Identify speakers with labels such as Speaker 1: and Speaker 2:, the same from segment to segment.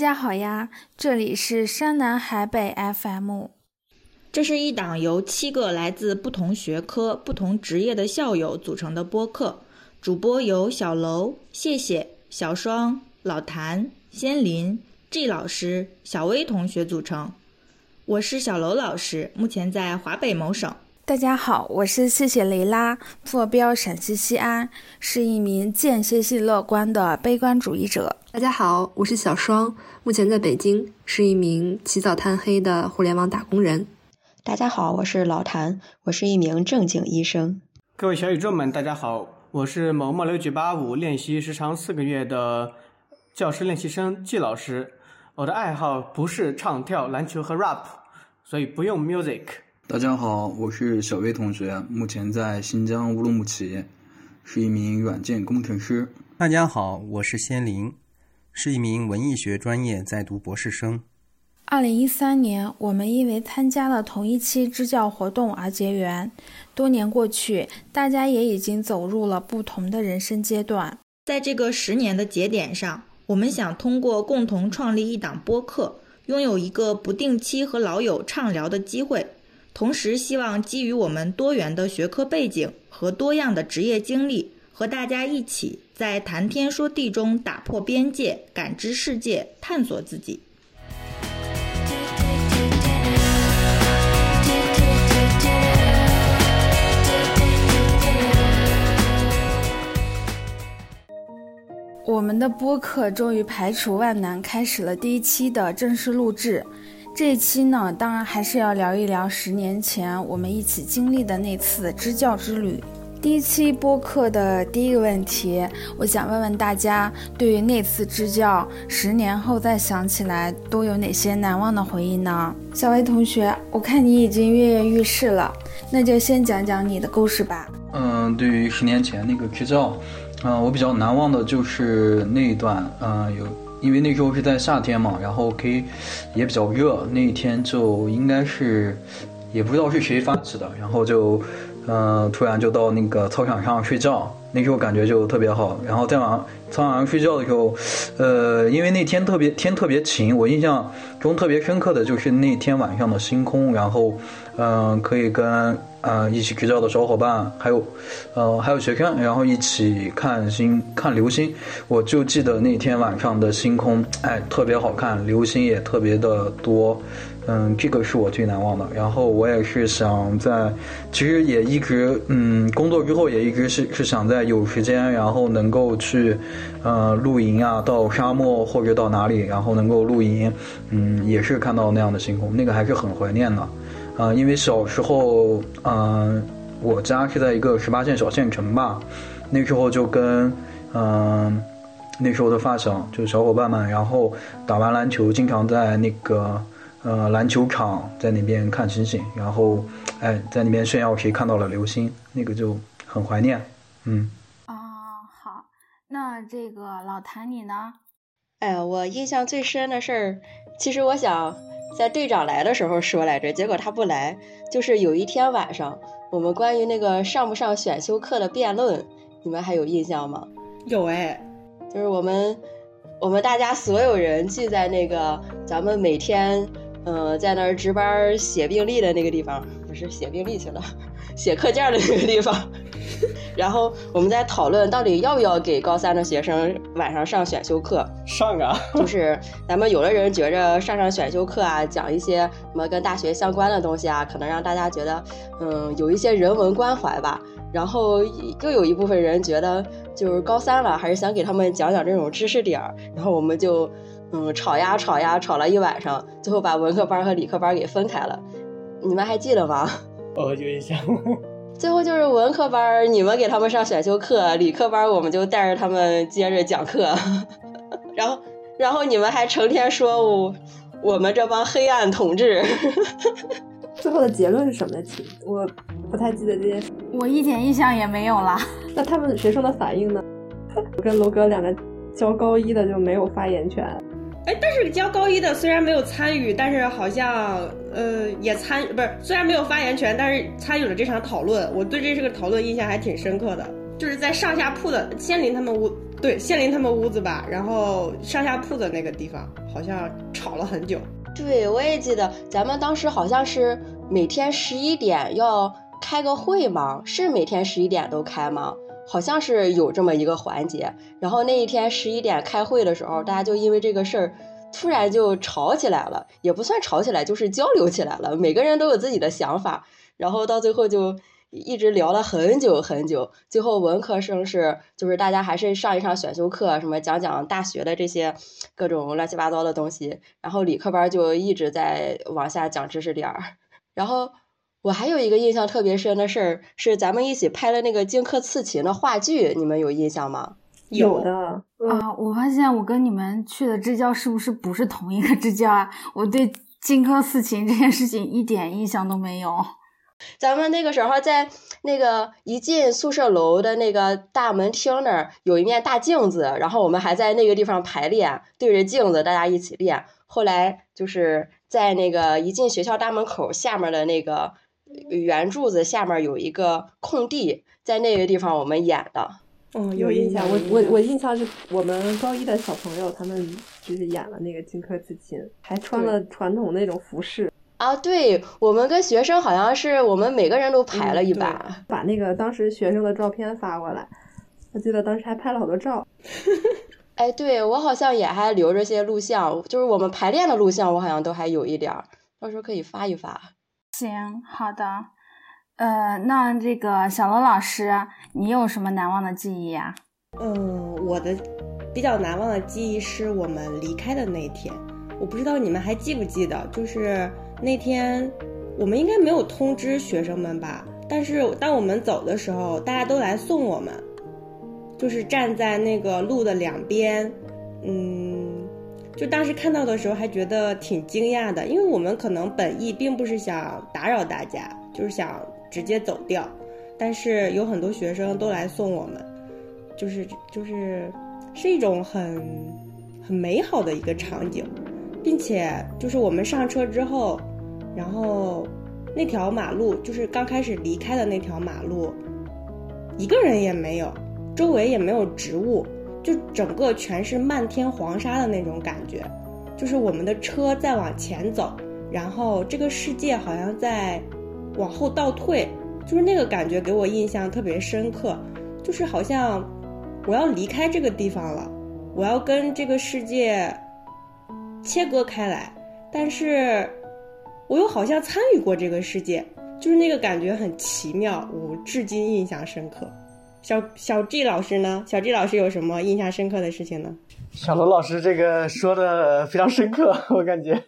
Speaker 1: 大家好呀，这里是山南海北 FM。
Speaker 2: 这是一档由七个来自不同学科、不同职业的校友组成的播客，主播由小楼、谢谢、小双、老谭、仙林、G 老师、小薇同学组成。我是小楼老师，目前在华北某省。
Speaker 1: 大家好，我是谢谢雷拉，坐标陕西西安，是一名间歇性乐观的悲观主义者。
Speaker 3: 大家好，我是小双，目前在北京，是一名起早贪黑的互联网打工人。
Speaker 4: 大家好，我是老谭，我是一名正经医生。
Speaker 5: 各位小宇宙们，大家好，我是某某六九八五练习时长四个月的教师练习生季老师。我的爱好不是唱跳、篮球和 rap，所以不用 music。
Speaker 6: 大家好，我是小薇同学，目前在新疆乌鲁木齐，是一名软件工程师。
Speaker 7: 大家好，我是仙灵，是一名文艺学专业在读博士生。
Speaker 1: 二零一三年，我们因为参加了同一期支教活动而结缘。多年过去，大家也已经走入了不同的人生阶段。
Speaker 2: 在这个十年的节点上，我们想通过共同创立一档播客，拥有一个不定期和老友畅聊的机会。同时，希望基于我们多元的学科背景和多样的职业经历，和大家一起在谈天说地中打破边界，感知世界，探索自己。
Speaker 1: 我们的播客终于排除万难，开始了第一期的正式录制。这一期呢，当然还是要聊一聊十年前我们一起经历的那次支教之旅。第一期播客的第一个问题，我想问问大家，对于那次支教，十年后再想起来，都有哪些难忘的回忆呢？小薇同学，我看你已经跃跃欲试了，那就先讲讲你的故事吧。
Speaker 6: 嗯，对于十年前那个支教，嗯，我比较难忘的就是那一段，嗯，有。因为那时候是在夏天嘛，然后可以也比较热，那一天就应该是也不知道是谁发起的，然后就嗯突然就到那个操场上睡觉，那时候感觉就特别好。然后再往操场上睡觉的时候，呃，因为那天特别天特别晴，我印象中特别深刻的就是那天晚上的星空，然后嗯可以跟。呃，一起支教的小伙伴，还有，呃，还有学生，然后一起看星、看流星。我就记得那天晚上的星空，哎，特别好看，流星也特别的多。嗯，这个是我最难忘的。然后我也是想在，其实也一直，嗯，工作之后也一直是是想在有时间，然后能够去，呃，露营啊，到沙漠或者到哪里，然后能够露营，嗯，也是看到那样的星空，那个还是很怀念的。啊，因为小时候，嗯，我家是在一个十八线小县城吧，那时候就跟，嗯，那时候的发小，就是小伙伴们，然后打完篮球，经常在那个，呃，篮球场在那边看星星，然后，哎，在那边炫耀谁看到了流星，那个就很怀念，嗯。
Speaker 1: 那这个老谭你呢？
Speaker 4: 哎呀，我印象最深的事儿，其实我想。在队长来的时候说来着，结果他不来。就是有一天晚上，我们关于那个上不上选修课的辩论，你们还有印象吗？
Speaker 2: 有哎，
Speaker 4: 就是我们，我们大家所有人聚在那个咱们每天，嗯，在那儿值班写病历的那个地方，不是写病历去了，写课件的那个地方。然后我们在讨论到底要不要给高三的学生晚上上选修课。
Speaker 5: 上啊，
Speaker 4: 就是咱们有的人觉着上上选修课啊，讲一些什么跟大学相关的东西啊，可能让大家觉得，嗯，有一些人文关怀吧。然后又有一部分人觉得，就是高三了，还是想给他们讲讲这种知识点儿。然后我们就，嗯，吵呀吵呀，吵了一晚上，最后把文科班和理科班给分开了。你们还记得吗？
Speaker 5: 我有印象。
Speaker 4: 最后就是文科班，你们给他们上选修课；理科班，我们就带着他们接着讲课。然后，然后你们还成天说我我们这帮黑暗统治。
Speaker 3: 最后的结论是什么呢？我不太记得这件事，
Speaker 1: 我一点印象也没有了。
Speaker 3: 那他们学生的反应呢？我跟楼哥两个教高一的就没有发言权。
Speaker 2: 哎，但是教高一的虽然没有参与，但是好像呃也参不是虽然没有发言权，但是参与了这场讨论。我对这这个讨论印象还挺深刻的，就是在上下铺的仙林他们，屋
Speaker 8: 对，仙林他们屋子吧，然后上下铺的那个地方好像吵了很久。
Speaker 4: 对，我也记得，咱们当时好像是每天十一点要开个会吗？是每天十一点都开吗？好像是有这么一个环节。然后那一天十一点开会的时候，大家就因为这个事儿，突然就吵起来了，也不算吵起来，就是交流起来了。每个人都有自己的想法，然后到最后就。一直聊了很久很久，最后文科生是就是大家还是上一上选修课，什么讲讲大学的这些各种乱七八糟的东西，然后理科班就一直在往下讲知识点儿。然后我还有一个印象特别深的事儿，是咱们一起拍了那个荆轲刺秦的话剧，你们有印象吗？
Speaker 8: 有的
Speaker 1: 啊，我发现我跟你们去的支教是不是不是同一个支教啊？我对荆轲刺秦这件事情一点印象都没有。
Speaker 4: 咱们那个时候在那个一进宿舍楼的那个大门厅那儿有一面大镜子，然后我们还在那个地方排练，对着镜子大家一起练。后来就是在那个一进学校大门口下面的那个圆柱子下面有一个空地，在那个地方我们演的。
Speaker 8: 嗯，
Speaker 3: 有
Speaker 8: 印
Speaker 3: 象。我我我印象是我们高一的小朋友他们就是演了那个荆轲刺秦，还穿了传统那种服饰。
Speaker 4: 啊，对我们跟学生好像是我们每个人都排了一把，
Speaker 3: 把那个当时学生的照片发过来。我记得当时还拍了好多照。
Speaker 4: 哎，对我好像也还留着些录像，就是我们排练的录像，我好像都还有一点儿，到时候可以发一发。
Speaker 1: 行，好的。呃，那这个小罗老师，你有什么难忘的记忆呀？
Speaker 8: 嗯，我的比较难忘的记忆是我们离开的那天。我不知道你们还记不记得，就是。那天我们应该没有通知学生们吧？但是当我们走的时候，大家都来送我们，就是站在那个路的两边，嗯，就当时看到的时候还觉得挺惊讶的，因为我们可能本意并不是想打扰大家，就是想直接走掉，但是有很多学生都来送我们，就是就是是一种很很美好的一个场景，并且就是我们上车之后。然后，那条马路就是刚开始离开的那条马路，一个人也没有，周围也没有植物，就整个全是漫天黄沙的那种感觉。就是我们的车在往前走，然后这个世界好像在往后倒退，就是那个感觉给我印象特别深刻。就是好像我要离开这个地方了，我要跟这个世界切割开来，但是。我又好像参与过这个世界，就是那个感觉很奇妙，我至今印象深刻。小小 G 老师呢？小 G 老师有什么印象深刻的事情呢？
Speaker 5: 小罗老师这个说的非常深刻，我感觉。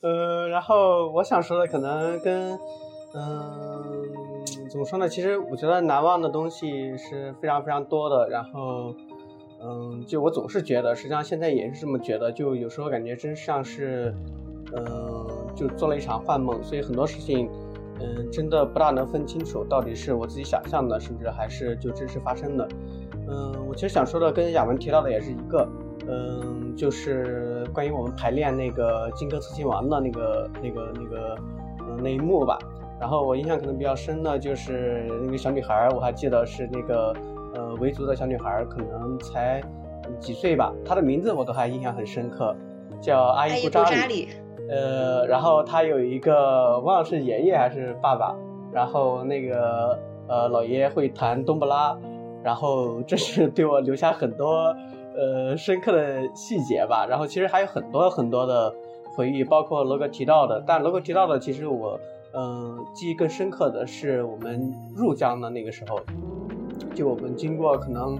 Speaker 5: 呃，然后我想说的可能跟，嗯，怎么说呢？其实我觉得难忘的东西是非常非常多的。然后，嗯，就我总是觉得，实际上现在也是这么觉得，就有时候感觉真像是，嗯。就做了一场幻梦，所以很多事情，嗯，真的不大能分清楚，到底是我自己想象的，甚至还是就真实发生的？嗯，我其实想说的跟雅文提到的也是一个，嗯，就是关于我们排练那个荆轲刺秦王的那个、那个、那个，嗯，那一幕吧。然后我印象可能比较深的就是那个小女孩，我还记得是那个，呃，维族的小女孩，可能才几岁吧，她的名字我都还印象很深刻，叫阿依布扎里。呃，然后他有一个忘了是爷爷还是爸爸，然后那个呃老爷爷会弹冬不拉，然后这是对我留下很多呃深刻的细节吧。然后其实还有很多很多的回忆，包括罗哥提到的，但罗哥提到的其实我嗯记忆更深刻的是我们入江的那个时候，就我们经过可能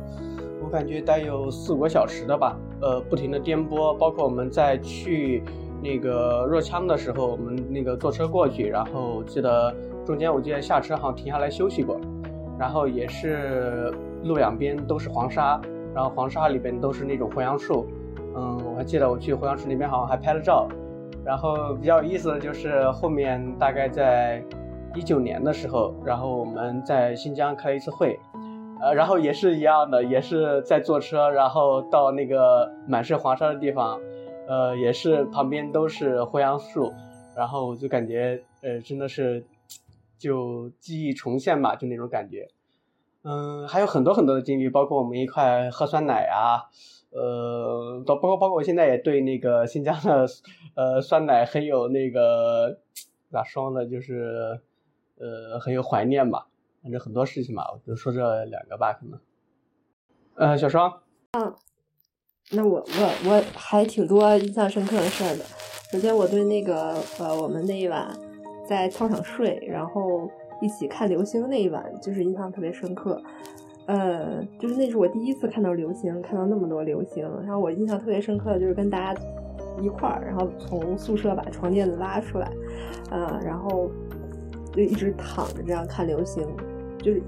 Speaker 5: 我感觉得有四五个小时的吧，呃不停的颠簸，包括我们在去。那个若羌的时候，我们那个坐车过去，然后记得中间我记得下车好像停下来休息过，然后也是路两边都是黄沙，然后黄沙里边都是那种胡杨树，嗯，我还记得我去胡杨树那边好像还拍了照，然后比较有意思的就是后面大概在一九年的时候，然后我们在新疆开了一次会，呃，然后也是一样的，也是在坐车，然后到那个满是黄沙的地方。呃，也是旁边都是胡杨树，然后我就感觉，呃，真的是，就记忆重现吧，就那种感觉。嗯，还有很多很多的经历，包括我们一块喝酸奶啊，呃，包包括包括我现在也对那个新疆的呃酸奶很有那个咋说呢，就是呃很有怀念吧。反正很多事情吧，我就说这两个吧，可能。呃，小双。
Speaker 3: 嗯，那我我我还挺多印象深刻的事儿的。首先，我对那个呃，我们那一晚在操场睡，然后一起看流星那一晚，就是印象特别深刻。呃，就是那是我第一次看到流星，看到那么多流星。然后我印象特别深刻的就是跟大家一块儿，然后从宿舍把床垫子拉出来，呃，然后就一直躺着这样看流星。就是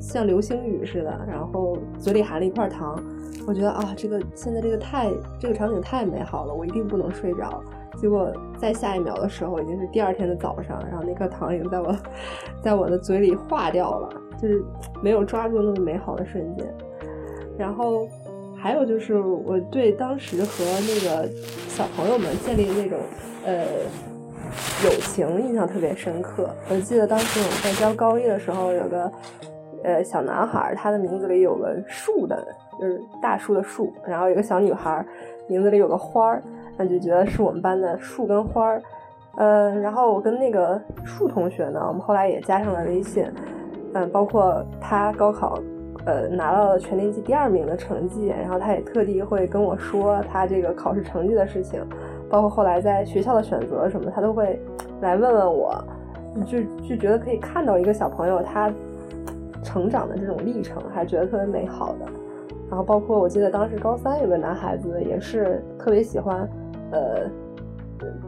Speaker 3: 像流星雨似的，然后嘴里含了一块糖，我觉得啊，这个现在这个太这个场景太美好了，我一定不能睡着。结果在下一秒的时候，已经是第二天的早上，然后那颗糖已经在我 在我的嘴里化掉了，就是没有抓住那么美好的瞬间。然后还有就是我对当时和那个小朋友们建立的那种呃。友情印象特别深刻。我记得当时我们在教高一的时候，有个呃小男孩，他的名字里有个树的，就是大树的树。然后有个小女孩，名字里有个花儿，那就觉得是我们班的树跟花儿。嗯，然后我跟那个树同学呢，我们后来也加上了微信。嗯，包括他高考呃拿到了全年级第二名的成绩，然后他也特地会跟我说他这个考试成绩的事情。包括后来在学校的选择什么，他都会来问问我，就就觉得可以看到一个小朋友他成长的这种历程，还觉得特别美好的。然后包括我记得当时高三有个男孩子也是特别喜欢呃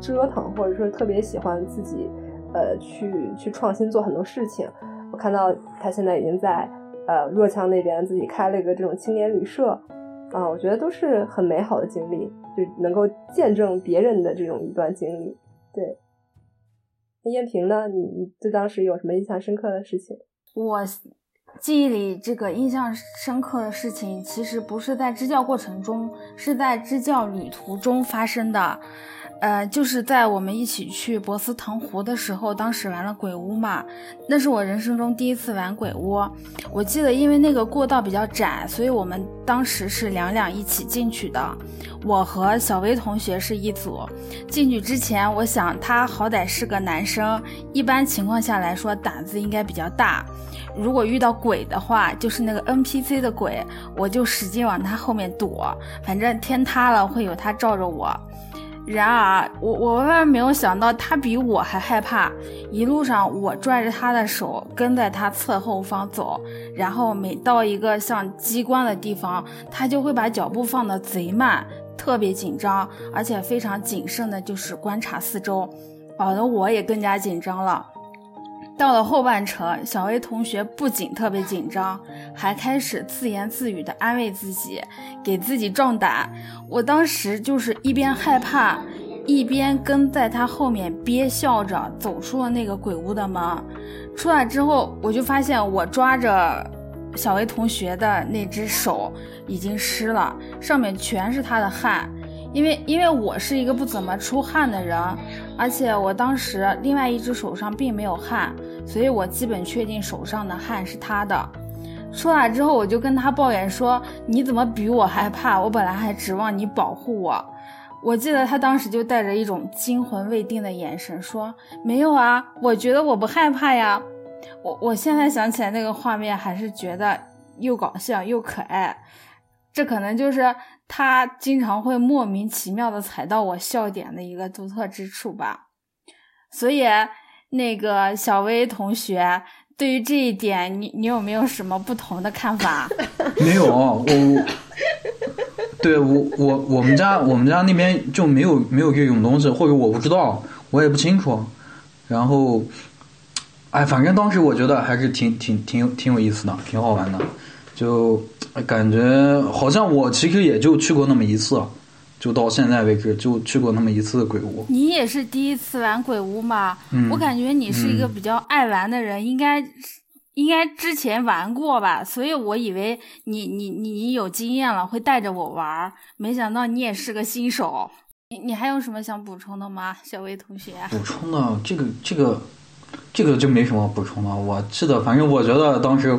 Speaker 3: 折腾，或者说特别喜欢自己呃去去创新做很多事情。我看到他现在已经在呃若羌那边自己开了一个这种青年旅社啊，我觉得都是很美好的经历。就能够见证别人的这种一段经历，对。那燕平呢？你你对当时有什么印象深刻的事情？
Speaker 1: 我记忆里这个印象深刻的事情，其实不是在支教过程中，是在支教旅途中发生的。呃，就是在我们一起去博斯腾湖的时候，当时玩了鬼屋嘛，那是我人生中第一次玩鬼屋。我记得，因为那个过道比较窄，所以我们当时是两两一起进去的。我和小薇同学是一组。进去之前，我想他好歹是个男生，一般情况下来说胆子应该比较大。如果遇到鬼的话，就是那个 NPC 的鬼，我就使劲往他后面躲，反正天塌了会有他罩着我。然而，我我万万没有想到，他比我还害怕。一路上，我拽着他的手，跟在他侧后方走。然后，每到一个像机关的地方，他就会把脚步放得贼慢，特别紧张，而且非常谨慎的，就是观察四周，搞得我也更加紧张了。到了后半程，小 A 同学不仅特别紧张，还开始自言自语的安慰自己，给自己壮胆。我当时就是一边害怕，一边跟在他后面憋笑着走出了那个鬼屋的门。出来之后，我就发现我抓着小 A 同学的那只手已经湿了，上面全是他的汗。因为因为我是一个不怎么出汗的人，而且我当时另外一只手上并没有汗，所以我基本确定手上的汗是他的。出来之后，我就跟他抱怨说：“你怎么比我还怕？我本来还指望你保护我。”我记得他当时就带着一种惊魂未定的眼神说：“没有啊，我觉得我不害怕呀。”我我现在想起来那个画面，还是觉得又搞笑又可爱。这可能就是他经常会莫名其妙的踩到我笑点的一个独特之处吧。所以，那个小薇同学，对于这一点，你你有没有什么不同的看法？
Speaker 6: 没有，我，对我我我们家我们家那边就没有没有这种东西，或者我不知道，我也不清楚。然后，哎，反正当时我觉得还是挺挺挺挺有意思的，挺好玩的，就。感觉好像我其实也就去过那么一次，就到现在为止就去过那么一次鬼屋。
Speaker 1: 你也是第一次玩鬼屋吗？嗯，我感觉你是一个比较爱玩的人，应该应该之前玩过吧？所以我以为你你你你有经验了，会带着我玩。没想到你也是个新手。你你还有什么想补充的吗，小薇同学？
Speaker 6: 补充的这个这个这个就没什么补充的。我记得，反正我觉得当时。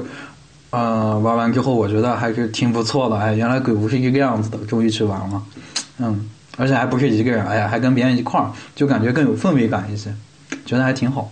Speaker 6: 呃，玩完之后我觉得还是挺不错的。哎，原来鬼屋是一个样子的，终于去玩了。嗯，而且还不是一个人，哎呀，还跟别人一块儿，就感觉更有氛围感一些，觉得还挺好。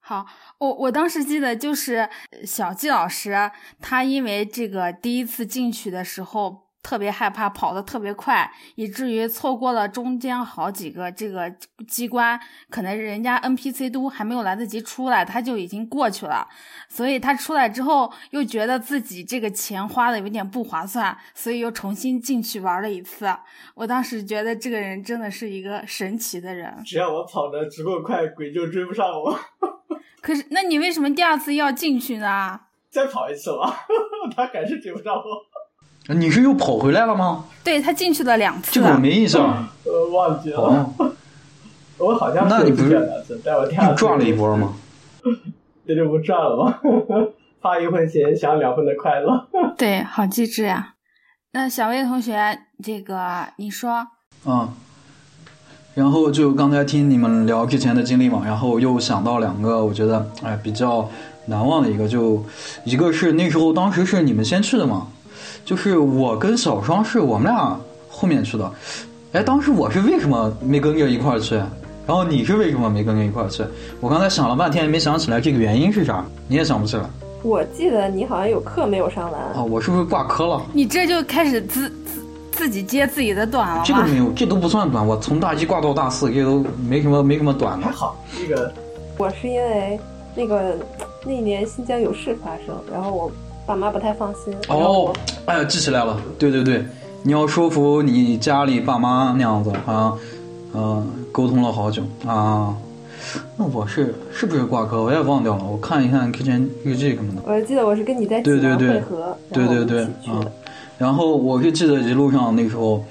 Speaker 1: 好，我我当时记得就是小季老师，他因为这个第一次进去的时候。特别害怕，跑得特别快，以至于错过了中间好几个这个机关，可能人家 NPC 都还没有来得及出来，他就已经过去了。所以他出来之后，又觉得自己这个钱花的有点不划算，所以又重新进去玩了一次。我当时觉得这个人真的是一个神奇的人。
Speaker 5: 只要我跑得足够快，鬼就追不上我。
Speaker 1: 可是，那你为什么第二次要进去呢？
Speaker 5: 再跑一次吧，他还是追不上我。
Speaker 6: 你是又跑回来了吗？
Speaker 1: 对他进去了两次，
Speaker 6: 这个我没印象，
Speaker 5: 呃，忘记了。我好像
Speaker 6: 那你不是
Speaker 5: 又
Speaker 6: 赚了一波吗？
Speaker 5: 这就不赚了吗？花一分钱享两分的快乐。
Speaker 1: 对，好机智呀。那小魏同学，这个你说。
Speaker 6: 嗯。然后就刚才听你们聊之前的经历嘛，然后又想到两个，我觉得哎比较难忘的一个，就一个是那时候当时是你们先去的嘛。就是我跟小双是我们俩后面去的，哎，当时我是为什么没跟着一块儿去？然后你是为什么没跟着一块儿去？我刚才想了半天也没想起来这个原因是啥，你也想不起来？
Speaker 3: 我记得你好像有课没有上完
Speaker 6: 啊，我是不是挂科了？
Speaker 1: 你这就开始自自自己接自己的短了
Speaker 6: 这个没有，这都不算短，我从大一挂到大四，这都没什么没什么短的。
Speaker 5: 还好，这个
Speaker 3: 我是因为那个那年新疆有事发生，然后我。爸妈不太放心哦，
Speaker 6: 哎呀，记起来了，对对对，你要说服你家里爸妈那样子，好像，嗯，沟通了好久啊。那我是是不是挂科？我也忘掉了，我看一看课前日记什么的。
Speaker 3: 我记得我是跟你在
Speaker 6: 对对对对对
Speaker 3: 对
Speaker 6: 啊。然后我是记得一路上那时候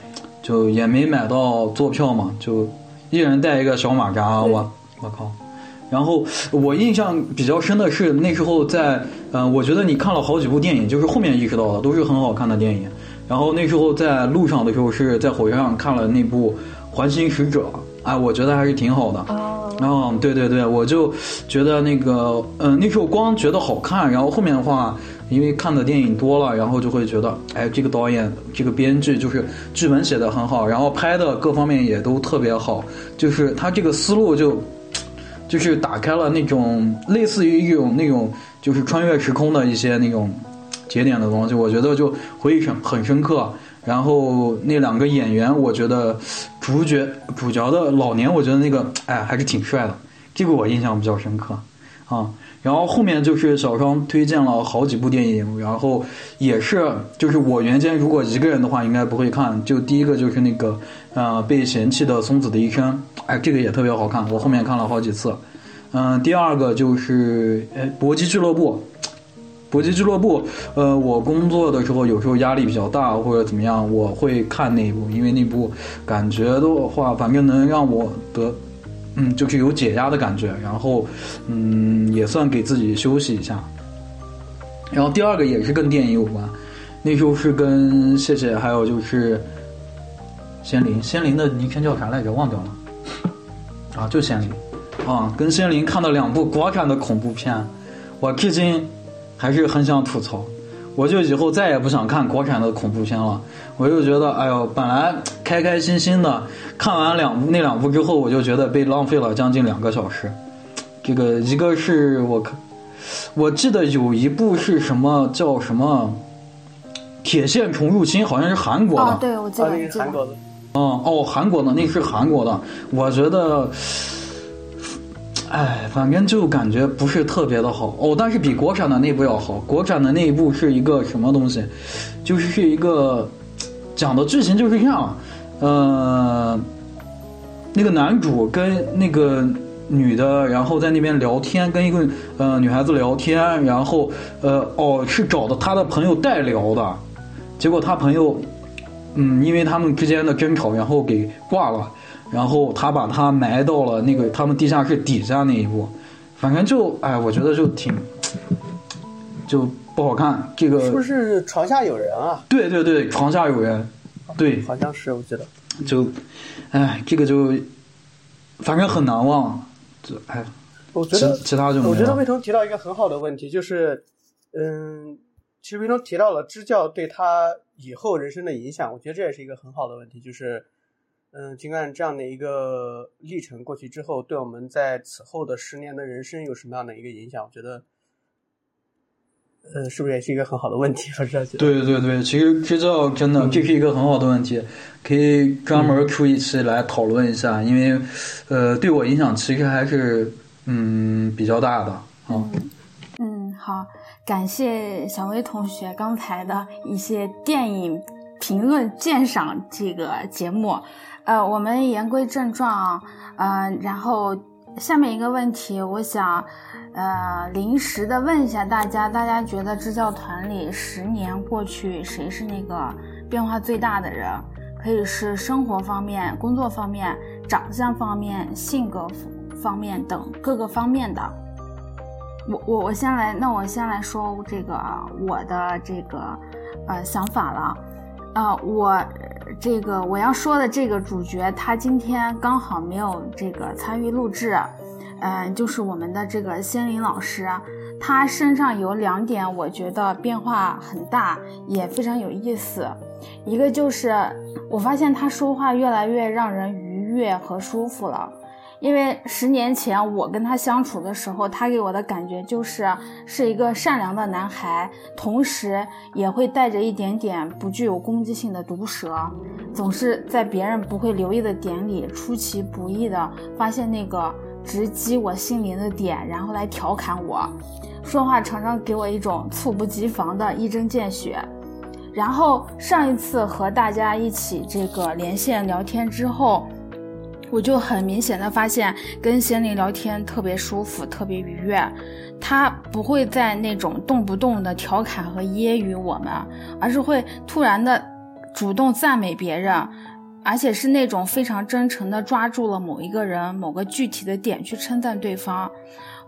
Speaker 6: 就也没买到坐票嘛，就一人带一个小马扎，我我靠。然后我印象比较深的是那时候在，嗯，我觉得你看了好几部电影，就是后面意识到的都是很好看的电影。然后那时候在路上的时候是在火车上看了那部《环形使者》，哎，我觉得还是挺好的。哦，对对对，我就觉得那个，嗯，那时候光觉得好看，然后后面的话，因为看的电影多了，然后就会觉得，哎，这个导演、这个编剧就是剧本写的很好，然后拍的各方面也都特别好，就是他这个思路就。就是打开了那种类似于一种那种就是穿越时空的一些那种节点的东西，我觉得就回忆很很深刻。然后那两个演员，我觉得主角主角的老年，我觉得那个哎还是挺帅的，这个我印象比较深刻啊。然后后面就是小双推荐了好几部电影，然后也是就是我原先如果一个人的话应该不会看，就第一个就是那个呃被嫌弃的松子的一生，哎这个也特别好看，我后面看了好几次。嗯，第二个就是哎搏击俱乐部，搏击俱乐部，呃我工作的时候有时候压力比较大或者怎么样，我会看那部，因为那部感觉的话反正能让我得。嗯，就是有解压的感觉，然后，嗯，也算给自己休息一下。然后第二个也是跟电影有关，那时候是跟谢谢，还有就是仙灵，仙灵的昵称叫啥来着？忘掉了。啊，就仙灵。啊，跟仙灵看了两部国产的恐怖片，我至今还是很想吐槽。我就以后再也不想看国产的恐怖片了。我就觉得，哎呦，本来开开心心的看完两部那两部之后，我就觉得被浪费了将近两个小时。这个一个是我看，我记得有一部是什么叫什么《铁线虫入侵》，好像是韩国的。
Speaker 1: 对，我记得
Speaker 5: 是韩国的。
Speaker 6: 嗯哦，韩国的那是韩国的，我觉得。哎，反正就感觉不是特别的好哦，但是比国产的那部要好。国产的那一部是一个什么东西？就是是一个讲的剧情就是这样，呃，那个男主跟那个女的，然后在那边聊天，跟一个呃女孩子聊天，然后呃哦是找的他的朋友代聊的，结果他朋友嗯因为他们之间的争吵，然后给挂了。然后他把他埋到了那个他们地下室底下那一步，反正就哎，我觉得就挺 就不好看。这个
Speaker 5: 是不是床下有人啊？
Speaker 6: 对对对，床下有人，对，
Speaker 5: 好像是我记得。
Speaker 6: 就，哎，这个就反正很难忘。就哎，
Speaker 5: 我觉得
Speaker 6: 其他就
Speaker 5: 我觉得魏彤提到一个很好的问题，就是嗯，其实魏彤提到了支教对他以后人生的影响，我觉得这也是一个很好的问题。就是，嗯，尽管这样的一个历程过去之后，对我们在此后的十年的人生有什么样的一个影响？我觉得，呃，是不是也是一个很好的问题？我是觉得。
Speaker 6: 对对对，其实支教真的这是一个很好的问题，可以专门 Q 一期来讨论一下，因为，呃，对我影响其实还是嗯比较大的啊。
Speaker 1: 嗯，好。感谢小薇同学刚才的一些电影评论鉴赏这个节目，呃，我们言归正传，呃，然后下面一个问题，我想，呃，临时的问一下大家，大家觉得支教团里十年过去，谁是那个变化最大的人？可以是生活方面、工作方面、长相方面、性格方面等各个方面的。我我我先来，那我先来说这个我的这个呃想法了，呃，我这个我要说的这个主角，他今天刚好没有这个参与录制，嗯，就是我们的这个仙林老师，他身上有两点，我觉得变化很大，也非常有意思，一个就是我发现他说话越来越让人愉悦和舒服了。因为十年前我跟他相处的时候，他给我的感觉就是是一个善良的男孩，同时也会带着一点点不具有攻击性的毒舌，总是在别人不会留意的点里出其不意的发现那个直击我心灵的点，然后来调侃我，说话常常给我一种猝不及防的一针见血。然后上一次和大家一起这个连线聊天之后。我就很明显的发现，跟贤玲聊天特别舒服，特别愉悦。他不会在那种动不动的调侃和揶揄我们，而是会突然的主动赞美别人，而且是那种非常真诚的抓住了某一个人、某个具体的点去称赞对方。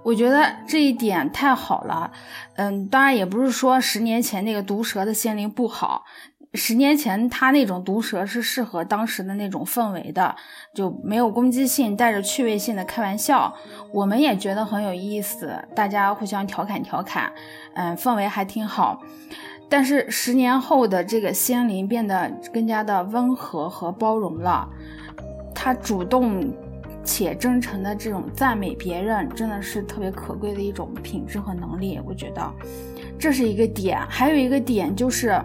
Speaker 1: 我觉得这一点太好了。嗯，当然也不是说十年前那个毒舌的仙灵不好。十年前，他那种毒舌是适合当时的那种氛围的，就没有攻击性，带着趣味性的开玩笑，我们也觉得很有意思，大家互相调侃调侃，嗯，氛围还挺好。但是十年后的这个仙灵变得更加的温和和包容了，他主动且真诚的这种赞美别人，真的是特别可贵的一种品质和能力，我觉得这是一个点。还有一个点就是。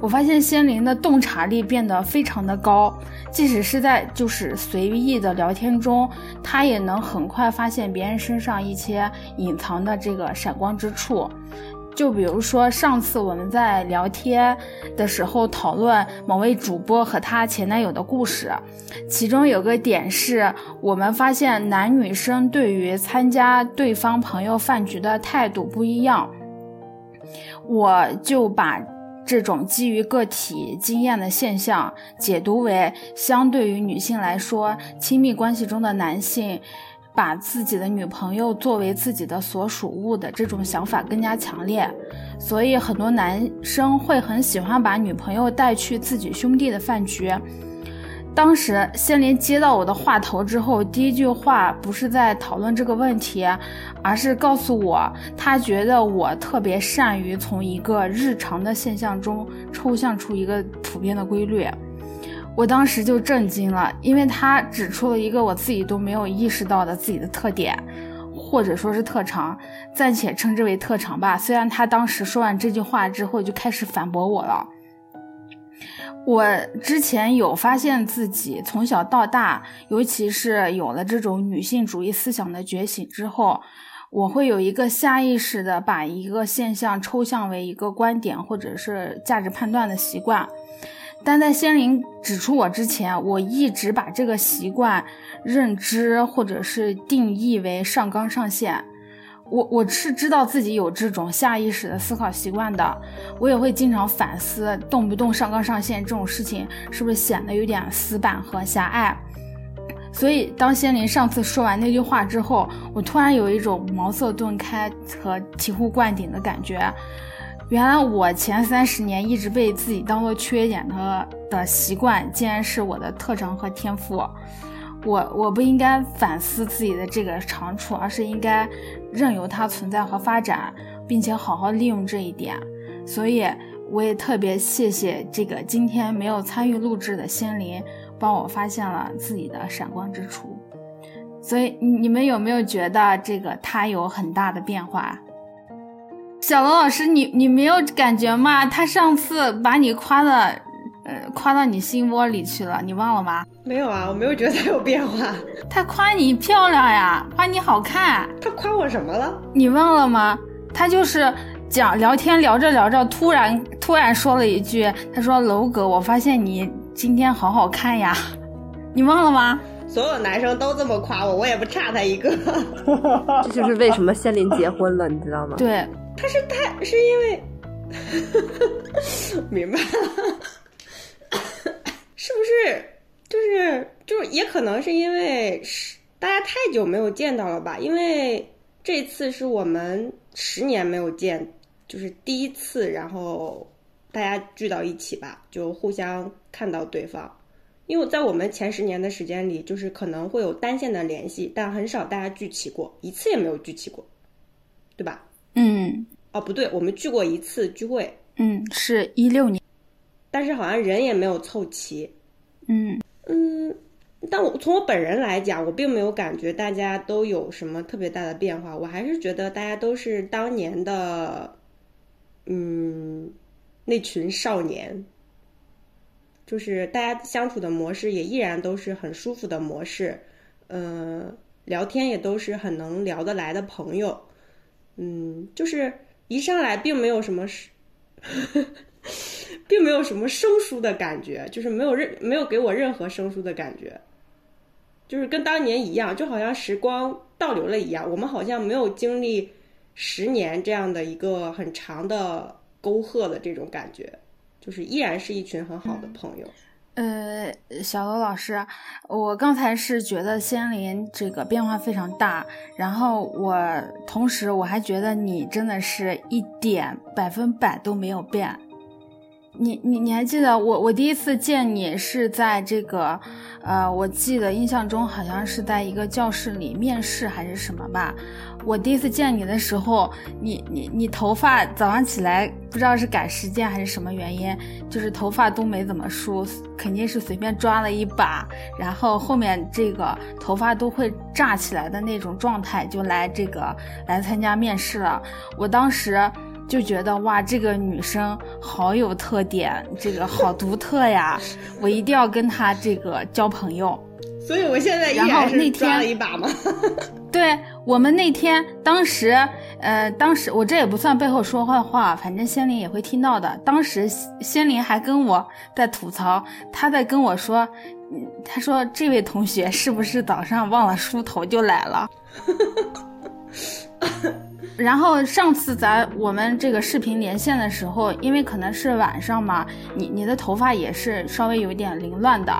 Speaker 1: 我发现仙灵的洞察力变得非常的高，即使是在就是随意的聊天中，他也能很快发现别人身上一些隐藏的这个闪光之处。就比如说上次我们在聊天的时候讨论某位主播和她前男友的故事，其中有个点是我们发现男女生对于参加对方朋友饭局的态度不一样，我就把。这种基于个体经验的现象，解读为相对于女性来说，亲密关系中的男性把自己的女朋友作为自己的所属物的这种想法更加强烈，所以很多男生会很喜欢把女朋友带去自己兄弟的饭局。当时仙林接到我的话头之后，第一句话不是在讨论这个问题，而是告诉我他觉得我特别善于从一个日常的现象中抽象出一个普遍的规律。我当时就震惊了，因为他指出了一个我自己都没有意识到的自己的特点，或者说是特长，暂且称之为特长吧。虽然他当时说完这句话之后就开始反驳我了。我之前有发现自己从小到大，尤其是有了这种女性主义思想的觉醒之后，我会有一个下意识的把一个现象抽象为一个观点或者是价值判断的习惯。但在仙灵指出我之前，我一直把这个习惯认知或者是定义为上纲上线。我我是知道自己有这种下意识的思考习惯的，我也会经常反思，动不动上纲上线这种事情是不是显得有点死板和狭隘。所以当仙林上次说完那句话之后，我突然有一种茅塞顿开和醍醐灌顶的感觉。原来我前三十年一直被自己当做缺点的的习惯，竟然是我的特长和天赋。我我不应该反思自己的这个长处，而是应该任由它存在和发展，并且好好利用这一点。所以我也特别谢谢这个今天没有参与录制的仙林，帮我发现了自己的闪光之处。所以你们有没有觉得这个他有很大的变化？小龙老师，你你没有感觉吗？他上次把你夸的，呃，夸到你心窝里去了，你忘了吗？
Speaker 8: 没有啊，我没有觉得他有变化。
Speaker 1: 他夸你漂亮呀，夸你好看。
Speaker 8: 他夸我什么了？
Speaker 1: 你忘了吗？他就是讲聊天聊着聊着，突然突然说了一句，他说：“楼哥，我发现你今天好好看呀。”你忘了吗？
Speaker 8: 所有男生都这么夸我，我也不差他一个。
Speaker 3: 这就是为什么仙林结婚了，你知道吗？
Speaker 1: 对。
Speaker 8: 他是他是因为，明白了，是 不是？就是就是，也可能是因为是大家太久没有见到了吧？因为这次是我们十年没有见，就是第一次，然后大家聚到一起吧，就互相看到对方。因为在我们前十年的时间里，就是可能会有单线的联系，但很少大家聚齐过，一次也没有聚齐过，对吧？
Speaker 1: 嗯，
Speaker 8: 哦，不对，我们聚过一次聚会，
Speaker 1: 嗯，是一六年，
Speaker 8: 但是好像人也没有凑齐，
Speaker 1: 嗯。
Speaker 8: 嗯，但我从我本人来讲，我并没有感觉大家都有什么特别大的变化，我还是觉得大家都是当年的，嗯，那群少年，就是大家相处的模式也依然都是很舒服的模式，嗯，聊天也都是很能聊得来的朋友。嗯，就是一上来并没有什么，并没有什么生疏的感觉，就是没有任没有给我任何生疏的感觉，就是跟当年一样，就好像时光倒流了一样，我们好像没有经历十年这样的一个很长的沟壑的这种感觉，就是依然是一群很好的朋友。
Speaker 1: 呃，小罗老师，我刚才是觉得仙林这个变化非常大，然后我同时我还觉得你真的是一点百分百都没有变。你你你还记得我我第一次见你是在这个，呃，我记得印象中好像是在一个教室里面试还是什么吧。我第一次见你的时候，你你你头发早上起来不知道是赶时间还是什么原因，就是头发都没怎么梳，肯定是随便抓了一把，然后后面这个头发都会炸起来的那种状态就来这个来参加面试了。我当时。就觉得哇，这个女生好有特点，这个好独特呀！我一定要跟她这个交朋友。
Speaker 8: 所以我现在
Speaker 1: 然后那天
Speaker 8: 了一把吗？
Speaker 1: 对我们那天当时，呃，当时我这也不算背后说坏话，反正仙灵也会听到的。当时仙灵还跟我在吐槽，他在跟我说，他说这位同学是不是早上忘了梳头就来了？然后上次咱我们这个视频连线的时候，因为可能是晚上嘛，你你的头发也是稍微有点凌乱的。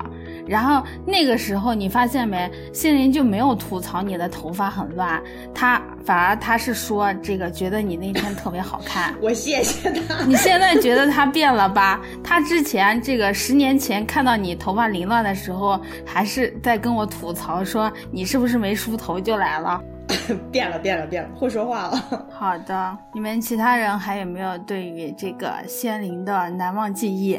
Speaker 1: 然后那个时候你发现没，心灵就没有吐槽你的头发很乱，他反而他是说这个觉得你那天特别好看。
Speaker 8: 我谢谢他。
Speaker 1: 你现在觉得他变了吧？他之前这个十年前看到你头发凌乱的时候，还是在跟我吐槽说你是不是没梳头就来了。
Speaker 8: 变了，变了，变了，会说话了。
Speaker 1: 好的，你们其他人还有没有对于这个仙灵的难忘记忆？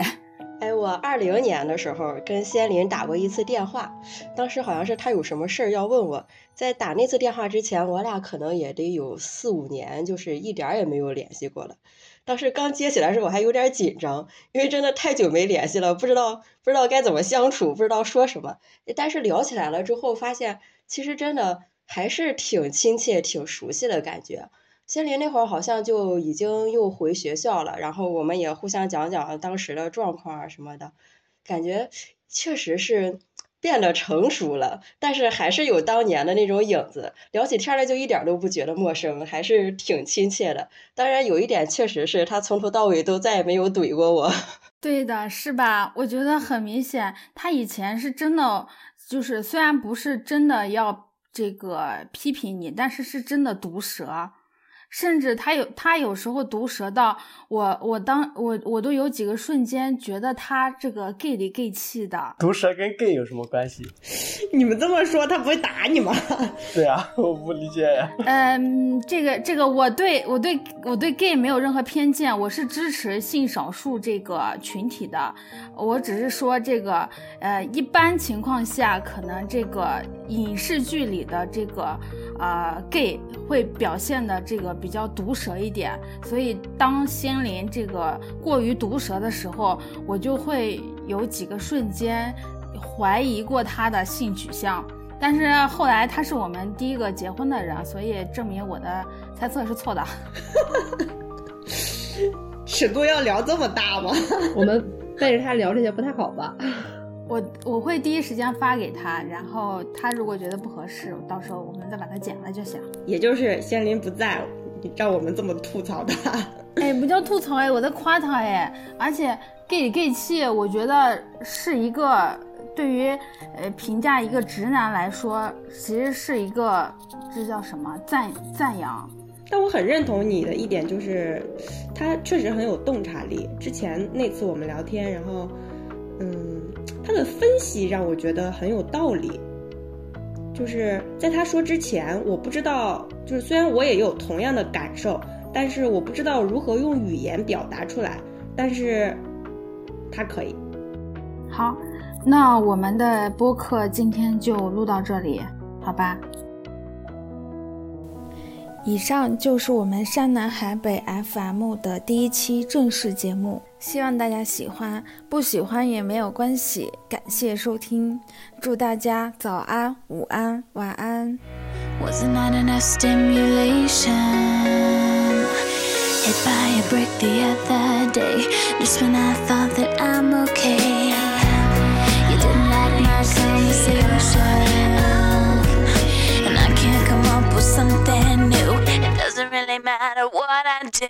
Speaker 4: 哎，我二零年的时候跟仙林打过一次电话，当时好像是他有什么事儿要问我。在打那次电话之前，我俩可能也得有四五年，就是一点儿也没有联系过了。当时刚接起来的时候，我还有点紧张，因为真的太久没联系了，不知道不知道该怎么相处，不知道说什么。但是聊起来了之后，发现其实真的。还是挺亲切、挺熟悉的感觉。仙林那会儿好像就已经又回学校了，然后我们也互相讲讲当时的状况啊什么的，感觉确实是变得成熟了，但是还是有当年的那种影子。聊起天来就一点都不觉得陌生，还是挺亲切的。当然有一点确实是他从头到尾都再也没有怼过我。
Speaker 1: 对的，是吧？我觉得很明显，他以前是真的，就是虽然不是真的要。这个批评你，但是是真的毒舌，甚至他有他有时候毒舌到我，我当我我都有几个瞬间觉得他这个 gay 里 gay 气的。
Speaker 9: 毒舌跟 gay 有什么关系？
Speaker 8: 你们这么说，他不会打你吗？
Speaker 9: 对啊，我不理解呀。
Speaker 1: 嗯，这个这个，我对我对我对 gay 没有任何偏见，我是支持性少数这个群体的。我只是说这个，呃，一般情况下，可能这个影视剧里的这个。啊，gay 会表现的这个比较毒舌一点，所以当仙林这个过于毒舌的时候，我就会有几个瞬间怀疑过他的性取向。但是后来他是我们第一个结婚的人，所以证明我的猜测是错的。
Speaker 8: 尺度要聊这么大吗？
Speaker 3: 我们背着他聊这些不太好吧？
Speaker 1: 我我会第一时间发给他，然后他如果觉得不合适，到时候我们再把它剪了就行。
Speaker 8: 也就是仙林不在，让我们这么吐槽他。
Speaker 1: 哎，不叫吐槽哎，我在夸他哎。而且 gay gay 气，我觉得是一个对于呃评价一个直男来说，其实是一个这叫什么赞赞扬。
Speaker 8: 但我很认同你的一点，就是他确实很有洞察力。之前那次我们聊天，然后嗯。他的分析让我觉得很有道理，就是在他说之前，我不知道，就是虽然我也有同样的感受，但是我不知道如何用语言表达出来，但是他可以。
Speaker 1: 好，那我们的播客今天就录到这里，好吧？以上就是我们山南海北 FM 的第一期正式节目，希望大家喜欢，不喜欢也没有关系。感谢收听，祝大家早安、午安、晚安。
Speaker 10: Was it not enough stimulation? Hit by a brick the other day. Just when I thought that I'm okay. You didn't like my conversation. And I can't come up with
Speaker 1: something new. It doesn't really matter what I do.